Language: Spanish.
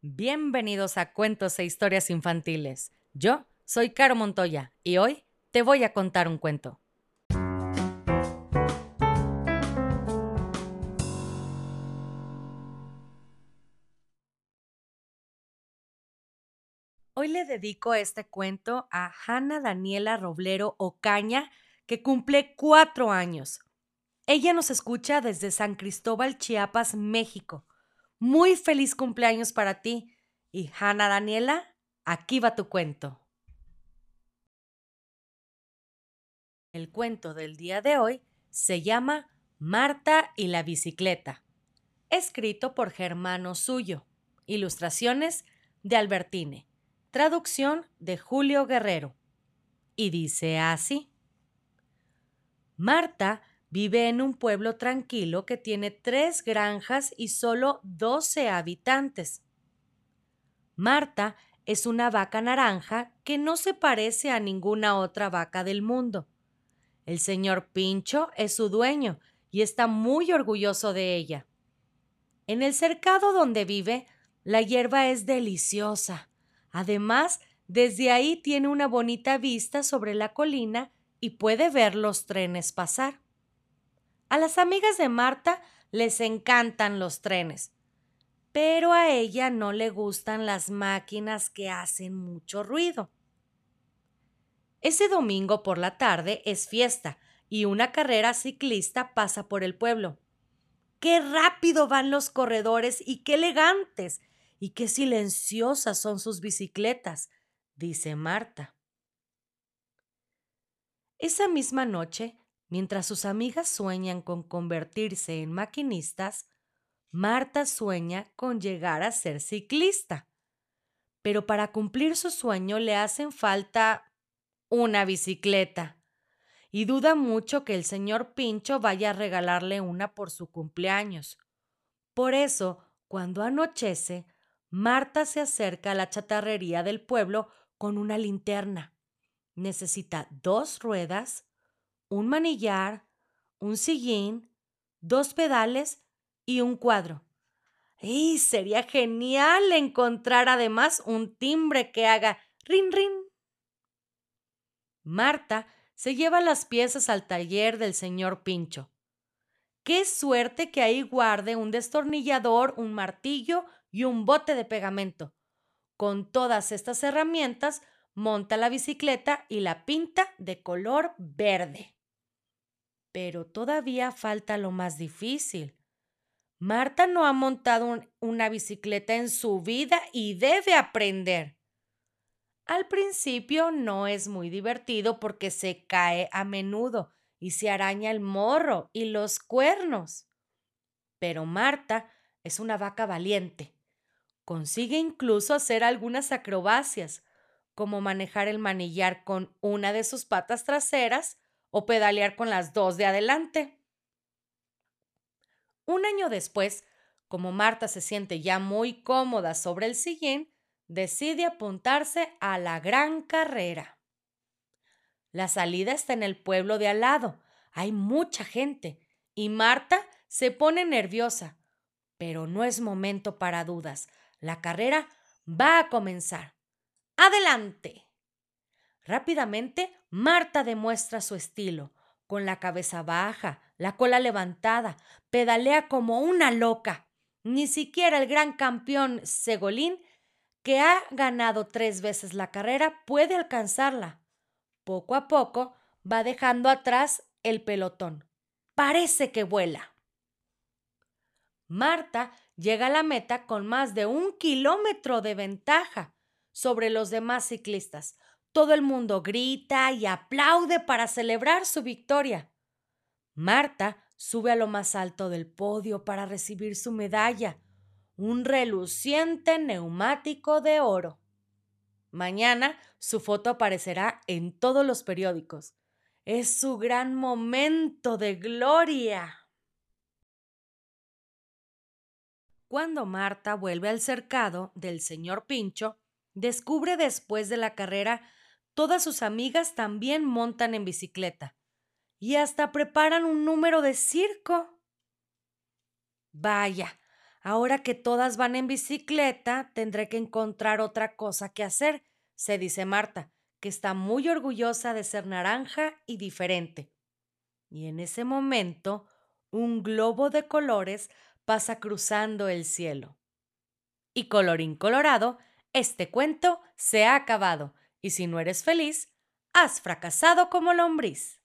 Bienvenidos a Cuentos e Historias Infantiles. Yo soy Caro Montoya y hoy te voy a contar un cuento. Hoy le dedico este cuento a Hanna Daniela Roblero Ocaña, que cumple cuatro años. Ella nos escucha desde San Cristóbal, Chiapas, México. Muy feliz cumpleaños para ti. Y Hanna Daniela, aquí va tu cuento. El cuento del día de hoy se llama Marta y la bicicleta, escrito por Germano Suyo, ilustraciones de Albertine, traducción de Julio Guerrero. Y dice así. Marta Vive en un pueblo tranquilo que tiene tres granjas y solo doce habitantes. Marta es una vaca naranja que no se parece a ninguna otra vaca del mundo. El señor Pincho es su dueño y está muy orgulloso de ella. En el cercado donde vive, la hierba es deliciosa. Además, desde ahí tiene una bonita vista sobre la colina y puede ver los trenes pasar. A las amigas de Marta les encantan los trenes, pero a ella no le gustan las máquinas que hacen mucho ruido. Ese domingo por la tarde es fiesta y una carrera ciclista pasa por el pueblo. ¡Qué rápido van los corredores y qué elegantes! y qué silenciosas son sus bicicletas, dice Marta. Esa misma noche, Mientras sus amigas sueñan con convertirse en maquinistas, Marta sueña con llegar a ser ciclista. Pero para cumplir su sueño le hacen falta una bicicleta. Y duda mucho que el señor Pincho vaya a regalarle una por su cumpleaños. Por eso, cuando anochece, Marta se acerca a la chatarrería del pueblo con una linterna. Necesita dos ruedas, un manillar, un sillín, dos pedales y un cuadro. Y sería genial encontrar además un timbre que haga rin rin. Marta se lleva las piezas al taller del señor Pincho. Qué suerte que ahí guarde un destornillador, un martillo y un bote de pegamento. Con todas estas herramientas, monta la bicicleta y la pinta de color verde. Pero todavía falta lo más difícil. Marta no ha montado una bicicleta en su vida y debe aprender. Al principio no es muy divertido porque se cae a menudo y se araña el morro y los cuernos. Pero Marta es una vaca valiente. Consigue incluso hacer algunas acrobacias, como manejar el manillar con una de sus patas traseras o pedalear con las dos de adelante. Un año después, como Marta se siente ya muy cómoda sobre el sillín, decide apuntarse a la gran carrera. La salida está en el pueblo de al lado. Hay mucha gente y Marta se pone nerviosa. Pero no es momento para dudas. La carrera va a comenzar. ¡Adelante! Rápidamente, Marta demuestra su estilo. Con la cabeza baja, la cola levantada, pedalea como una loca. Ni siquiera el gran campeón Segolín, que ha ganado tres veces la carrera, puede alcanzarla. Poco a poco va dejando atrás el pelotón. Parece que vuela. Marta llega a la meta con más de un kilómetro de ventaja sobre los demás ciclistas, todo el mundo grita y aplaude para celebrar su victoria. Marta sube a lo más alto del podio para recibir su medalla, un reluciente neumático de oro. Mañana su foto aparecerá en todos los periódicos. Es su gran momento de gloria. Cuando Marta vuelve al cercado del señor Pincho, descubre después de la carrera Todas sus amigas también montan en bicicleta y hasta preparan un número de circo. Vaya, Ahora que todas van en bicicleta, tendré que encontrar otra cosa que hacer, se dice Marta, que está muy orgullosa de ser naranja y diferente. Y en ese momento, un globo de colores pasa cruzando el cielo. Y colorín colorado, este cuento se ha acabado, y si no eres feliz, has fracasado como lombriz.